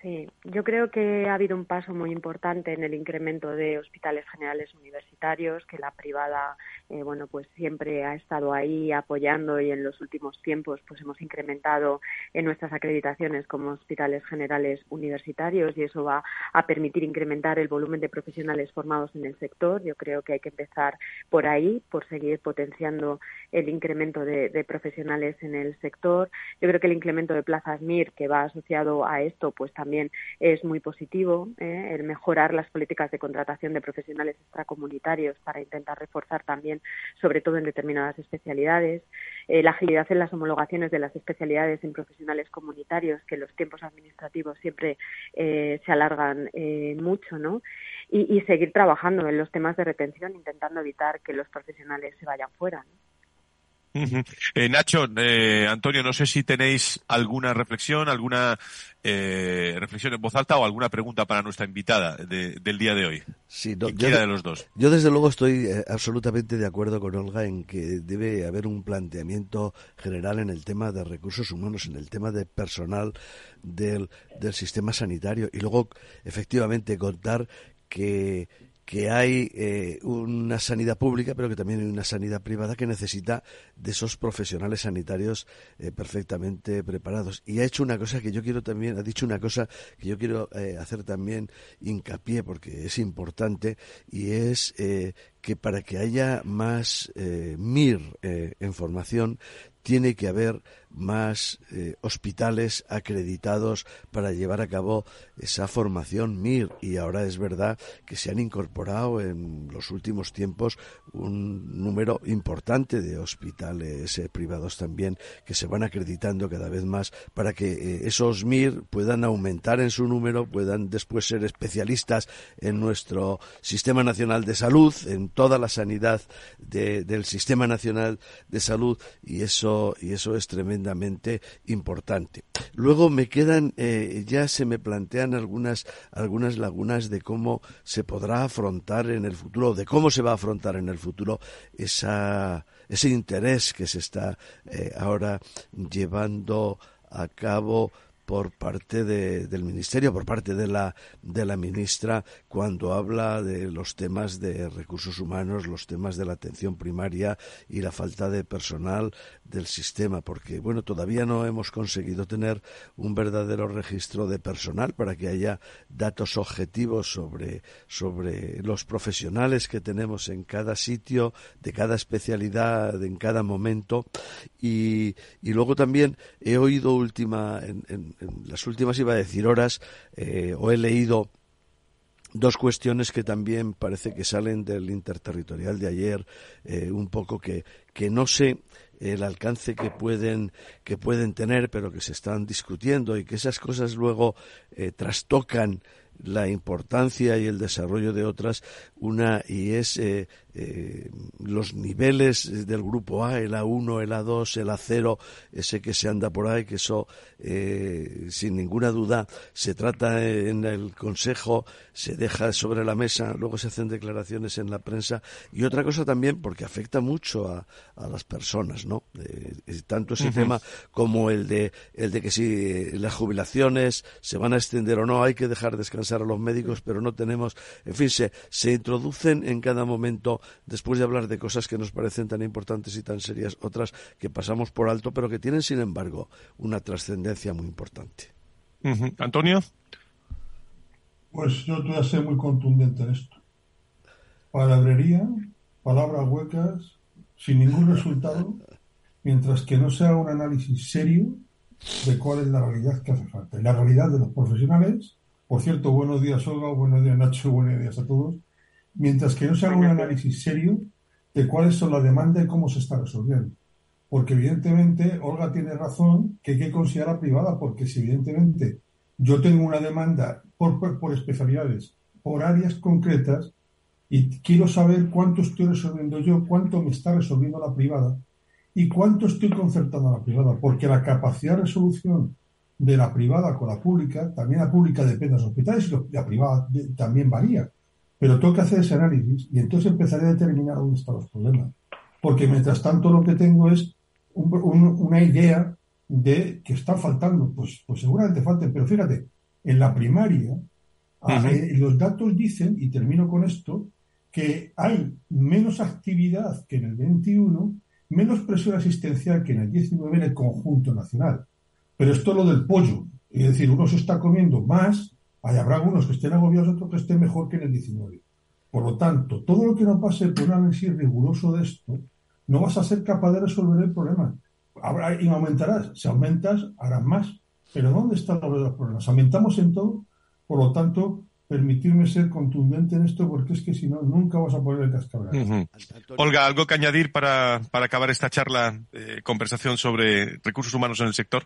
Speaker 8: Sí, yo creo que ha habido un paso muy importante en el incremento de hospitales generales universitarios, que la privada, eh, bueno, pues siempre ha estado ahí apoyando y en los últimos tiempos, pues hemos incrementado en nuestras acreditaciones como hospitales generales universitarios y eso va a permitir incrementar el volumen de profesionales formados en el sector. Yo creo que hay que empezar por ahí, por seguir potenciando el incremento de, de profesionales en el sector. Yo creo que el incremento de plazas MIR que va asociado a esto, pues también también es muy positivo ¿eh? el mejorar las políticas de contratación de profesionales extracomunitarios para intentar reforzar también, sobre todo en determinadas especialidades, eh, la agilidad en las homologaciones de las especialidades en profesionales comunitarios, que los tiempos administrativos siempre eh, se alargan mucho, ¿no? Y, y, seguir trabajando en los temas de retención, intentando evitar que los profesionales se vayan fuera. ¿no?
Speaker 2: Eh, Nacho, eh, Antonio, no sé si tenéis alguna reflexión, alguna eh, reflexión en voz alta o alguna pregunta para nuestra invitada del día de hoy.
Speaker 5: Sí,
Speaker 2: yo, de los dos.
Speaker 5: Yo desde luego estoy absolutamente de acuerdo con Olga en que debe haber un planteamiento general en el tema de recursos humanos, en el tema de personal del, del sistema sanitario y luego efectivamente contar que que hay eh, una sanidad pública, pero que también hay una sanidad privada que necesita de esos profesionales sanitarios eh, perfectamente preparados. Y ha hecho una cosa que yo quiero también, ha dicho una cosa que yo quiero eh, hacer también hincapié porque es importante y es que para que haya más MIR en formación tiene que haber más eh, hospitales acreditados para llevar a cabo esa formación MIR. Y ahora es verdad que se han incorporado en los últimos tiempos un número importante de hospitales eh, privados también que se van acreditando cada vez más para que eh, esos MIR puedan aumentar en su número, puedan después ser especialistas en nuestro Sistema Nacional de Salud, en toda la sanidad del Sistema Nacional de Salud. Y eso, y eso es tremendo importante. Luego me quedan, eh, ya se me plantean algunas, algunas lagunas de cómo se podrá afrontar en el futuro, de cómo se va a afrontar en el futuro esa, ese interés que se está eh, ahora llevando a cabo por parte del ministerio, por parte de la, de la ministra, cuando habla de los temas de recursos humanos, los temas de la atención primaria y la falta de personal del sistema, porque bueno, todavía no hemos conseguido tener un verdadero registro de personal para que haya datos objetivos sobre, sobre los profesionales que tenemos en cada sitio, de cada especialidad, en cada momento. Y, y luego también he oído última, en en las últimas, iba a decir horas, eh, o he leído dos cuestiones que también parece que salen del interterritorial de ayer, eh, un poco que, que no sé el alcance que pueden que pueden tener, pero que se están discutiendo y que esas cosas luego eh, trastocan la importancia y el desarrollo de otras, una y es eh, eh, los niveles del grupo A, el A1, el A2, el A0, ese que se anda por ahí, que eso eh, sin ninguna duda se trata en el Consejo, se deja sobre la mesa, luego se hacen declaraciones en la prensa y otra cosa también porque afecta mucho a, a las personas, ¿no? tanto ese tema como el de el de que si las jubilaciones se van a extender o no, hay que dejar descansar a los médicos, pero no tenemos, en fin, se, se introducen en cada momento, después de hablar de cosas que nos parecen tan importantes y tan serias, otras que pasamos por alto, pero que tienen, sin embargo, una trascendencia muy importante.
Speaker 2: Antonio.
Speaker 7: Pues yo voy a ser muy contundente en esto. Palabrería, palabras huecas, sin ningún resultado, mientras que no sea un análisis serio de cuál es la realidad que hace falta. la realidad de los profesionales por cierto, buenos días Olga, buenos días Nacho, buenos días a todos. Mientras que no se haga un análisis serio de cuáles son las demandas y cómo se está resolviendo. Porque evidentemente Olga tiene razón que hay que considerar privada, porque si evidentemente yo tengo una demanda por, por, especialidades, por áreas concretas, y quiero saber cuánto estoy resolviendo yo, cuánto me está resolviendo la privada y cuánto estoy concertando a la privada, porque la capacidad de resolución de la privada con la pública, también la pública depende de los hospitales y la privada también varía. Pero tengo que hacer ese análisis y entonces empezaré a determinar dónde están los problemas. Porque mientras tanto lo que tengo es una idea de que está faltando. Pues, pues seguramente falten, pero fíjate, En la primaria, eh, los datos dicen, y termino con esto, que hay menos actividad que en el 21, menos presión asistencial que en el 19 en el conjunto nacional. Pero esto es lo del pollo. Es decir, uno se está comiendo más, hay, habrá algunos que estén agobiados, otros que estén mejor que en el 19. Por lo tanto, todo lo que no pase por un análisis riguroso de esto, no vas a ser capaz de resolver el problema. Habrá, y aumentarás. Si aumentas, harás más. Pero ¿dónde están los problemas? Aumentamos en todo, por lo tanto, permitirme ser contundente en esto porque es que si no, nunca vas a poner el cascabel.
Speaker 2: Olga, ¿algo que añadir para, para acabar esta charla, eh, conversación sobre recursos humanos en el sector?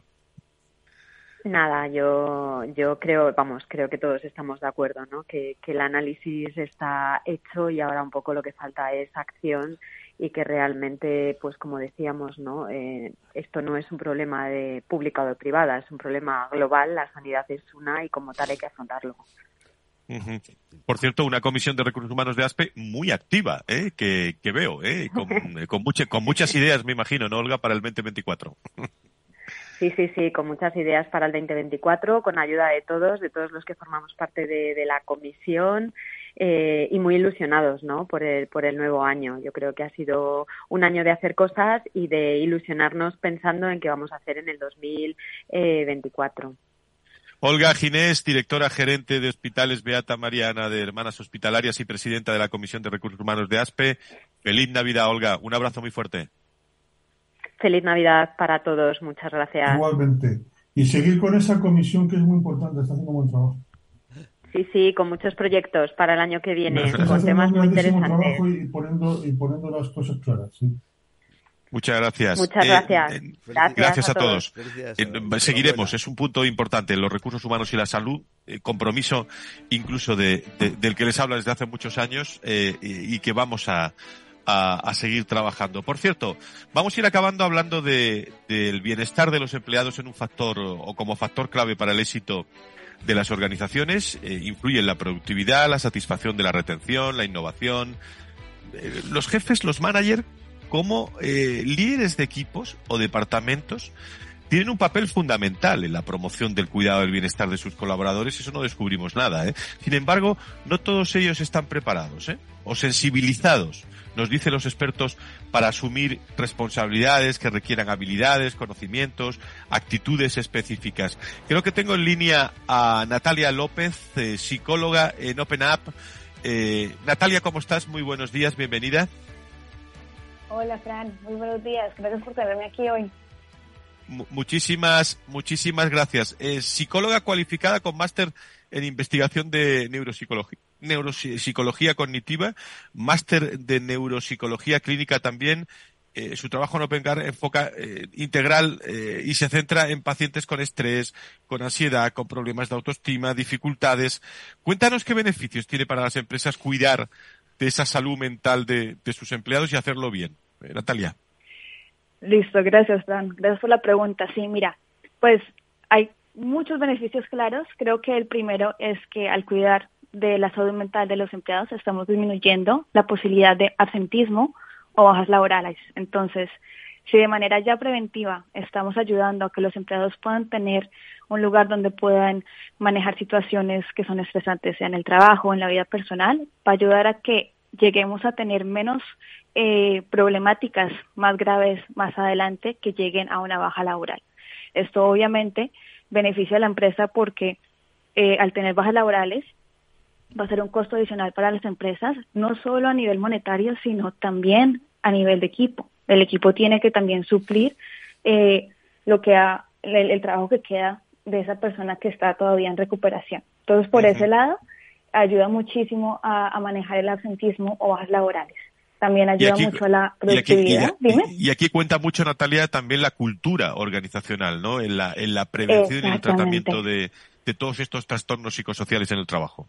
Speaker 8: Nada, yo, yo creo, vamos, creo que todos estamos de acuerdo, ¿no? Que, que el análisis está hecho y ahora un poco lo que falta es acción y que realmente, pues como decíamos, ¿no? Eh, esto no es un problema de pública o de privada, es un problema global, la sanidad es una y como tal hay que afrontarlo.
Speaker 2: Por cierto, una comisión de recursos humanos de ASPE muy activa, ¿eh? que, que veo, ¿eh? con, con, con muchas ideas, me imagino, ¿no, Olga, para el 2024?
Speaker 8: Sí, sí, sí, con muchas ideas para el 2024, con ayuda de todos, de todos los que formamos parte de, la comisión eh, y muy ilusionados ¿no? por, el, por el nuevo año. Yo creo que ha sido un año de hacer cosas y de ilusionarnos pensando en qué vamos a hacer en el 2024.
Speaker 2: Olga Ginés, directora gerente de Hospitales Beata Mariana de Hermanas Hospitalarias y presidenta de la Comisión de Recursos Humanos de ASPE. Feliz Navidad, Olga. Un abrazo muy fuerte.
Speaker 8: Feliz Navidad para todos. Muchas gracias.
Speaker 7: Igualmente. Y seguir con esa comisión que es muy importante, está haciendo buen trabajo.
Speaker 8: Sí, sí, con muchos proyectos para el año que viene, con temas muy interesantes.
Speaker 7: Y poniendo, y poniendo las cosas claras, sí.
Speaker 2: Muchas gracias.
Speaker 8: Muchas gracias.
Speaker 2: Eh, eh, gracias, a, todos. Eh, seguiremos, es un punto importante, los recursos humanos y la salud, compromiso incluso de, del que les habla desde hace muchos años y, que vamos a, a, seguir trabajando. Por cierto, vamos a ir acabando hablando de, del bienestar de los empleados en un factor o como factor clave para el éxito de las organizaciones. Eh, influye en la productividad, la satisfacción de la retención, la innovación. Eh, los jefes, los managers, como eh, líderes de equipos o departamentos, tienen un papel fundamental en la promoción del cuidado del bienestar de sus colaboradores, eso no descubrimos nada. ¿eh? Sin embargo, no todos ellos están preparados ¿eh? o sensibilizados nos dicen los expertos, para asumir responsabilidades que requieran habilidades, conocimientos, actitudes específicas. Creo que tengo en línea a Natalia López, eh, psicóloga en Open Up. Eh, Natalia, ¿cómo estás? Muy buenos días, bienvenida.
Speaker 9: Hola, Fran, muy buenos días. Gracias por tenerme aquí hoy.
Speaker 2: muchísimas, muchísimas gracias. Es psicóloga cualificada con máster en investigación de neuropsicología neuropsicología cognitiva, máster de neuropsicología clínica también. Eh, su trabajo en OpenCar enfoca eh, integral eh, y se centra en pacientes con estrés, con ansiedad, con problemas de autoestima, dificultades. Cuéntanos qué beneficios tiene para las empresas cuidar de esa salud mental de, de sus empleados y hacerlo bien. Natalia.
Speaker 9: Listo, gracias, Dan. Gracias por la pregunta. Sí, mira, pues hay muchos beneficios claros. Creo que el primero es que al cuidar de la salud mental de los empleados estamos disminuyendo la posibilidad de absentismo o bajas laborales. Entonces, si de manera ya preventiva estamos ayudando a que los empleados puedan tener un lugar donde puedan manejar situaciones que son estresantes, sea en el trabajo en la vida personal, va a ayudar a que lleguemos a tener menos eh, problemáticas más graves más adelante que lleguen a una baja laboral. Esto obviamente beneficia a la empresa porque eh, al tener bajas laborales va a ser un costo adicional para las empresas, no solo a nivel monetario, sino también a nivel de equipo. El equipo tiene que también suplir eh, lo que ha, el, trabajo que queda de esa persona que está todavía en recuperación. Entonces, por ese lado, ayuda muchísimo a, manejar el absentismo o bajas laborales. También ayuda mucho a la productividad.
Speaker 2: Y aquí, cuenta mucho, Natalia, también la cultura organizacional, ¿no? En la, en la prevención y el tratamiento de, de todos estos trastornos psicosociales en el trabajo.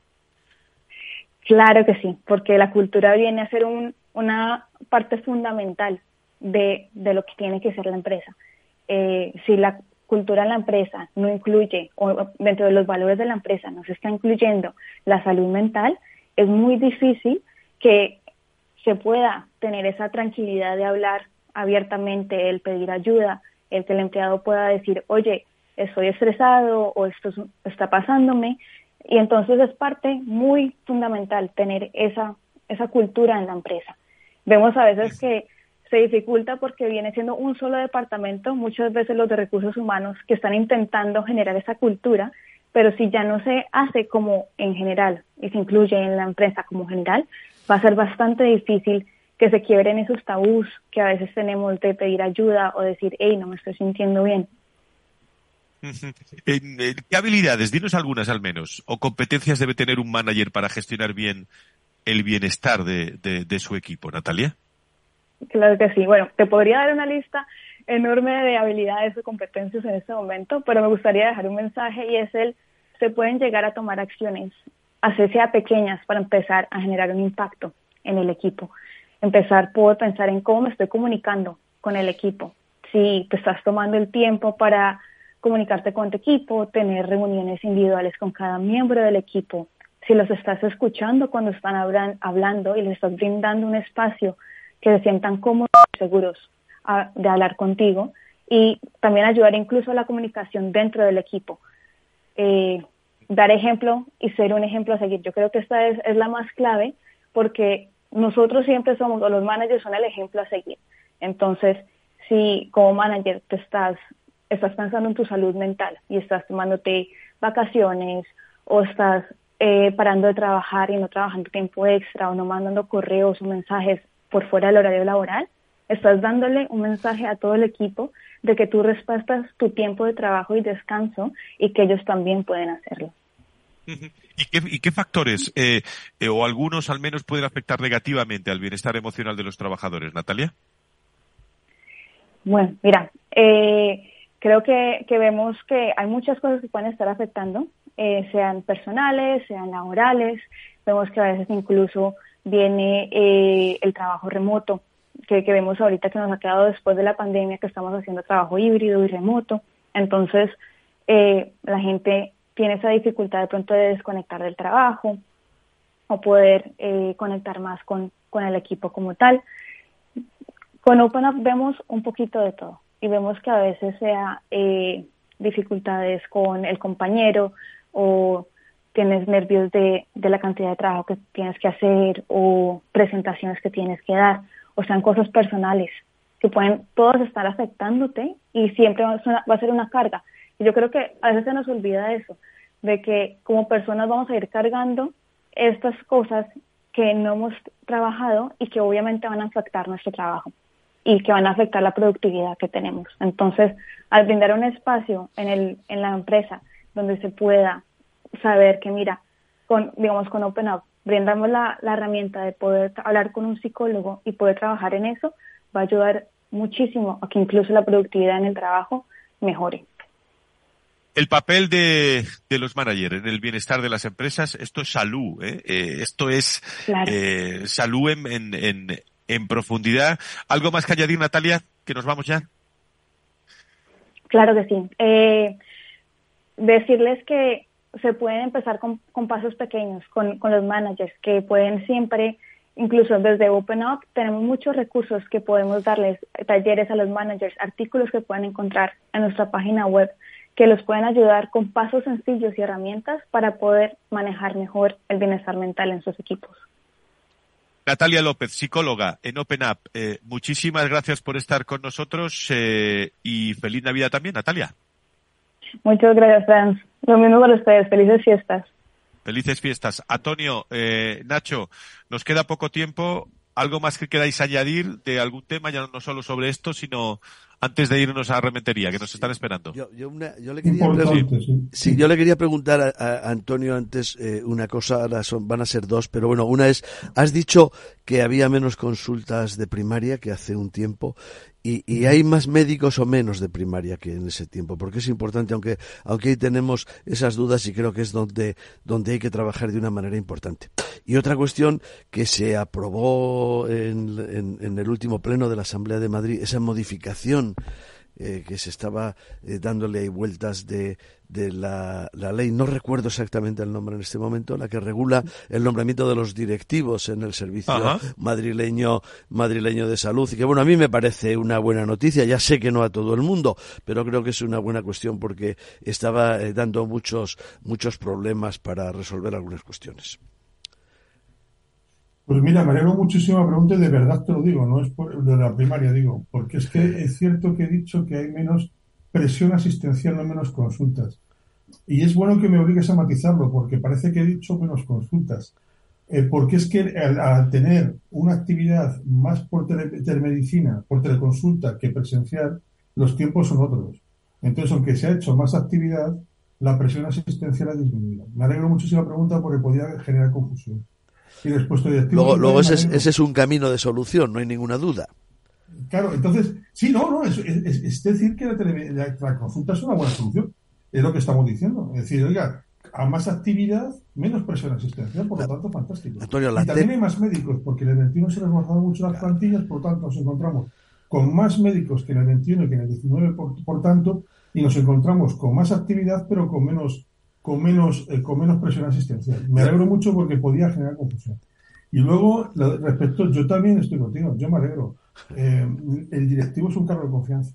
Speaker 9: Claro que sí, porque la cultura viene a ser un, una parte fundamental de, de, lo que tiene que ser la empresa. Eh, si la cultura en la empresa no incluye, o dentro de los valores de la empresa no se está incluyendo la salud mental, es muy difícil que se pueda tener esa tranquilidad de hablar abiertamente, el pedir ayuda, el que el empleado pueda decir, oye, estoy estresado o esto está pasándome. Y entonces es parte muy fundamental tener esa, esa cultura en la empresa. Vemos a veces que se dificulta porque viene siendo un solo departamento, muchas veces los de recursos humanos que están intentando generar esa cultura, pero si ya no se hace como en general y se incluye en la empresa como general, va a ser bastante difícil que se quiebren esos tabús que a veces tenemos de pedir ayuda o decir, hey, no me estoy sintiendo bien.
Speaker 2: ¿Qué habilidades, dinos algunas al menos, o competencias debe tener un manager para gestionar bien el bienestar de, de su equipo, Natalia?
Speaker 9: Claro que sí. Bueno, te podría dar una lista enorme de habilidades o competencias en este momento, pero me gustaría dejar un mensaje y es el, se pueden llegar a tomar acciones, hacerse a pequeñas para empezar a generar un impacto en el equipo. Empezar por pensar en cómo me estoy comunicando con el equipo. Si te estás tomando el tiempo para comunicarte con tu equipo, tener reuniones individuales con cada miembro del equipo, si los estás escuchando cuando están hablando y les estás brindando un espacio que se sientan cómodos y seguros de hablar contigo y también ayudar incluso a la comunicación dentro del equipo. Eh, dar ejemplo y ser un ejemplo a seguir. Yo creo que esta es, es la más clave porque nosotros siempre somos, o los managers son el ejemplo a seguir. Entonces, si como manager te estás, estás pensando en tu salud mental y estás tomándote vacaciones o estás eh, parando de trabajar y no trabajando tiempo extra o no mandando correos o mensajes por fuera del horario laboral, estás dándole un mensaje a todo el equipo de que tú respetas tu tiempo de trabajo y descanso y que ellos también pueden hacerlo.
Speaker 2: ¿Y qué, factores, eh, eh, o algunos al menos, pueden afectar negativamente al bienestar emocional de los trabajadores, Natalia?
Speaker 9: Bueno, mira, eh, creo que, que, vemos que hay muchas cosas que pueden estar afectando, sean personales, sean laborales. Vemos que a veces incluso viene eh, el trabajo remoto, que, vemos ahorita que nos ha quedado después de la pandemia, que estamos haciendo trabajo híbrido y remoto. Entonces, eh, la gente tiene esa dificultad de pronto de desconectar del trabajo o poder eh, conectar más con, con el equipo como tal. Con OpenUp vemos un poquito de todo y vemos que a veces sea dificultades con el compañero o tienes nervios de, de la cantidad de trabajo que tienes que hacer o presentaciones que tienes que dar, o sean cosas personales que pueden todos estar afectándote y siempre va a ser una carga. Y yo creo que a veces se nos olvida eso, de que como personas vamos a ir cargando estas cosas que no hemos trabajado y que obviamente van a afectar nuestro trabajo y que van a afectar la productividad que tenemos. Entonces, al brindar un espacio en, el, en la empresa donde se pueda saber que, mira, con, digamos, con Open Up, brindamos la, la herramienta de poder hablar con un psicólogo y poder trabajar en eso, va a ayudar muchísimo a que incluso la productividad en el trabajo mejore.
Speaker 2: El papel de, de, los managers en el bienestar de las empresas, esto es salud, ¿eh? eh esto es eh, salud en, en, en, profundidad. ¿Algo más que añadir, Natalia? Que nos vamos ya.
Speaker 9: Claro que sí. Eh, decirles que se pueden empezar con, pasos pequeños, con, los managers, que pueden siempre, incluso desde OpenUp, tenemos muchos recursos que podemos darles, talleres a los managers, artículos que pueden encontrar en nuestra página web, que los pueden ayudar con pasos sencillos y herramientas para poder manejar mejor el bienestar mental en sus equipos.
Speaker 2: Natalia López, psicóloga en OpenUp, eh, muchísimas gracias por estar con nosotros eh, y feliz Navidad también, Natalia.
Speaker 9: Muchas gracias, Franz. Lo mismo para ustedes. Felices fiestas.
Speaker 2: Felices fiestas. Antonio, eh, Nacho, nos queda poco tiempo. ¿Algo más que queráis añadir de algún tema, ya no solo sobre esto, sino antes de irnos a la rementería, que nos están esperando.
Speaker 5: Yo, le, quería yo le quería preguntar a, Antonio antes eh, una cosa, ahora son, van a ser dos, pero bueno, una es, has dicho que había menos consultas de primaria que hace un tiempo y, y, hay más médicos o menos de primaria que en ese tiempo, porque es importante, aunque, aunque ahí tenemos esas dudas y creo que es donde, donde hay que trabajar de una manera importante. Y otra cuestión que se aprobó en, en, en el último pleno de la Asamblea de Madrid, esa modificación eh, que se estaba eh, dándole vueltas de, de la, ley, no recuerdo exactamente el nombre en este momento, la que regula el nombramiento de los directivos en el servicio madrileño madrileño de salud. Y que bueno, a mí me parece una buena noticia, ya sé que no a todo el mundo, pero creo que es una buena cuestión porque estaba eh, dando muchos muchos problemas para resolver algunas cuestiones.
Speaker 7: Pues mira, me alegro muchísimo la pregunta y de verdad te lo digo, no es por, de la primaria, digo, porque es que es cierto que he dicho que hay menos presión asistencial, no menos consultas. Y es bueno que me obligues a matizarlo, porque parece que he dicho menos consultas. Eh, porque es que al, tener una actividad más por telemedicina, por teleconsulta que presencial, los tiempos son otros. Entonces, aunque se ha hecho más actividad, la presión asistencial ha disminuido. Me alegro muchísimo la pregunta porque podía generar confusión.
Speaker 5: Luego, luego ese, es, un camino de solución, no hay ninguna duda.
Speaker 7: Claro, entonces, sí, no, no, es, decir que la, consulta es una buena solución, es lo que estamos diciendo. Es decir, oiga, a más actividad, menos presión asistencial, por lo tanto, fantástico. y también hay más médicos, porque en el 21 se han reforzado mucho las plantillas, por lo tanto, nos encontramos con más médicos que en el 21 y que en el 19, por tanto, y nos encontramos con más actividad, pero con menos con menos, eh, con menos presión asistencial. Me alegro mucho porque podía generar confusión. Y luego, respecto, yo también estoy contigo, yo me alegro. Eh, el directivo es un cargo de confianza.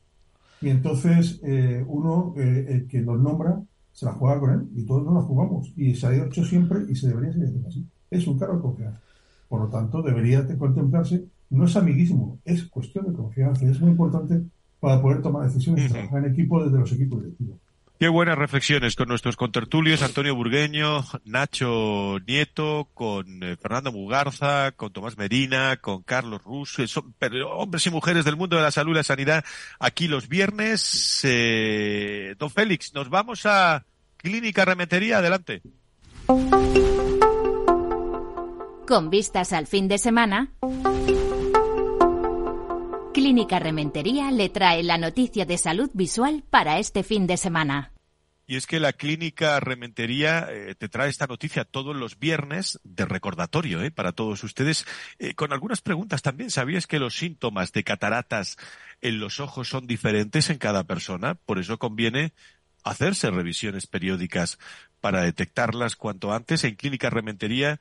Speaker 7: Y entonces eh, uno que nos nombra se la juega con él y todos nos la jugamos. Y se ha hecho siempre y se debería seguir así. Es un cargo de confianza. Por lo tanto, debería contemplarse, no es amiguismo, es cuestión de confianza. Es muy importante para poder tomar decisiones y trabajar en equipo desde los equipos directivos.
Speaker 2: Qué buenas reflexiones con nuestros contertulios, Antonio Burgueño, Nacho Nieto, con eh, Fernando Mugarza, con Tomás Medina, con Carlos Rus, eh, hombres y mujeres del mundo de la salud y la sanidad, aquí los viernes. Eh, don Félix, nos vamos a Clínica Remetería, adelante.
Speaker 10: Con vistas al fin de semana. Clínica Rementería le trae la noticia de salud visual para este fin de semana.
Speaker 2: Y es que la clínica Rementería eh, te trae esta noticia todos los viernes de recordatorio eh, para todos ustedes, eh, con algunas preguntas también. ¿Sabías que los síntomas de cataratas en los ojos son diferentes en cada persona? Por eso conviene hacerse revisiones periódicas para detectarlas cuanto antes. En Clínica Rementería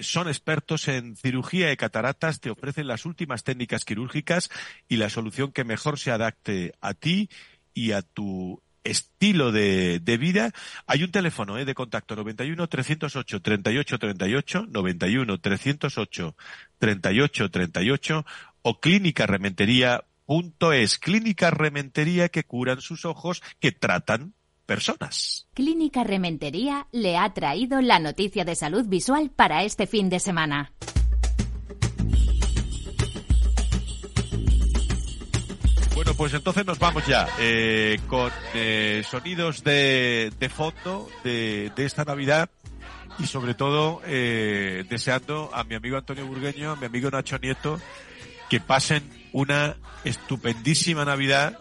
Speaker 2: son expertos en cirugía de cataratas, te ofrecen las últimas técnicas quirúrgicas y la solución que mejor se adapte a ti y a tu estilo de, vida. Hay un teléfono eh, de contacto 91 308 38 38, 91 308 38 38 o clínica rementería.es. Clínica Rementería que curan sus ojos, que tratan personas.
Speaker 10: Clínica Rementería le ha traído la noticia de salud visual para este fin de semana.
Speaker 2: Bueno, pues entonces nos vamos ya eh, con eh, sonidos de, fondo de, esta Navidad y sobre todo eh, deseando a mi amigo Antonio Burgueño, a mi amigo Nacho Nieto, que pasen una estupendísima Navidad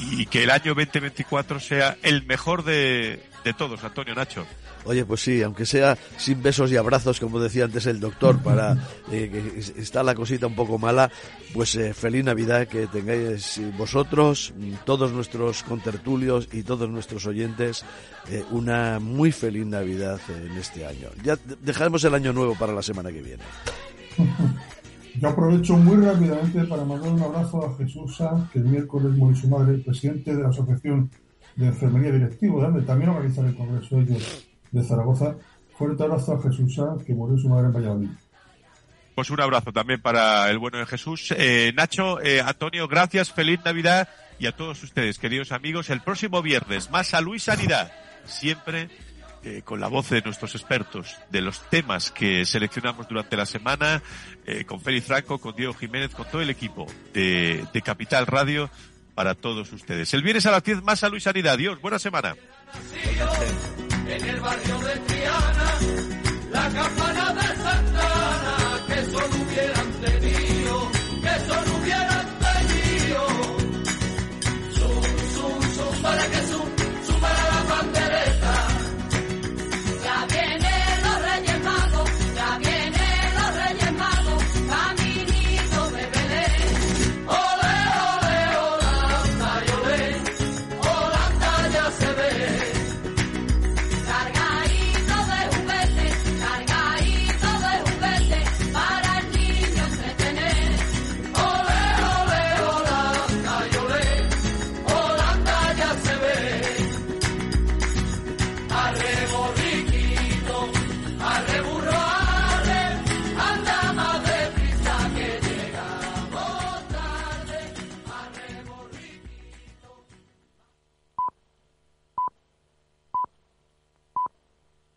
Speaker 2: y que el año 2024 sea el mejor de, todos, Antonio Nacho.
Speaker 5: Oye, pues sí, aunque sea sin besos y abrazos, como decía antes el doctor, para eh, que está la cosita un poco mala, pues eh, feliz Navidad que tengáis vosotros, todos nuestros contertulios y todos nuestros oyentes, eh, una muy feliz Navidad en este año. Ya dejaremos el año nuevo para la semana que viene.
Speaker 7: Yo aprovecho muy rápidamente para mandar un abrazo a Jesús Sanz, que el miércoles murió su madre, presidente de la Asociación de Enfermería Directivo, donde también organizan el Congreso ellos de Zaragoza. Fuerte abrazo a Jesús Sanz, que murió su madre en Valladolid.
Speaker 2: Pues un abrazo también para el bueno de Jesús. Eh, Nacho, eh, Antonio, gracias, feliz Navidad y a todos ustedes, queridos amigos, el próximo viernes, más salud y sanidad, siempre eh, con la voz de nuestros expertos, de los temas que seleccionamos durante la semana, eh, con Félix Franco, con Diego Jiménez, con todo el equipo de, Capital Radio para todos ustedes. El viernes a las 10 más salud y sanidad. Adiós, buena semana. De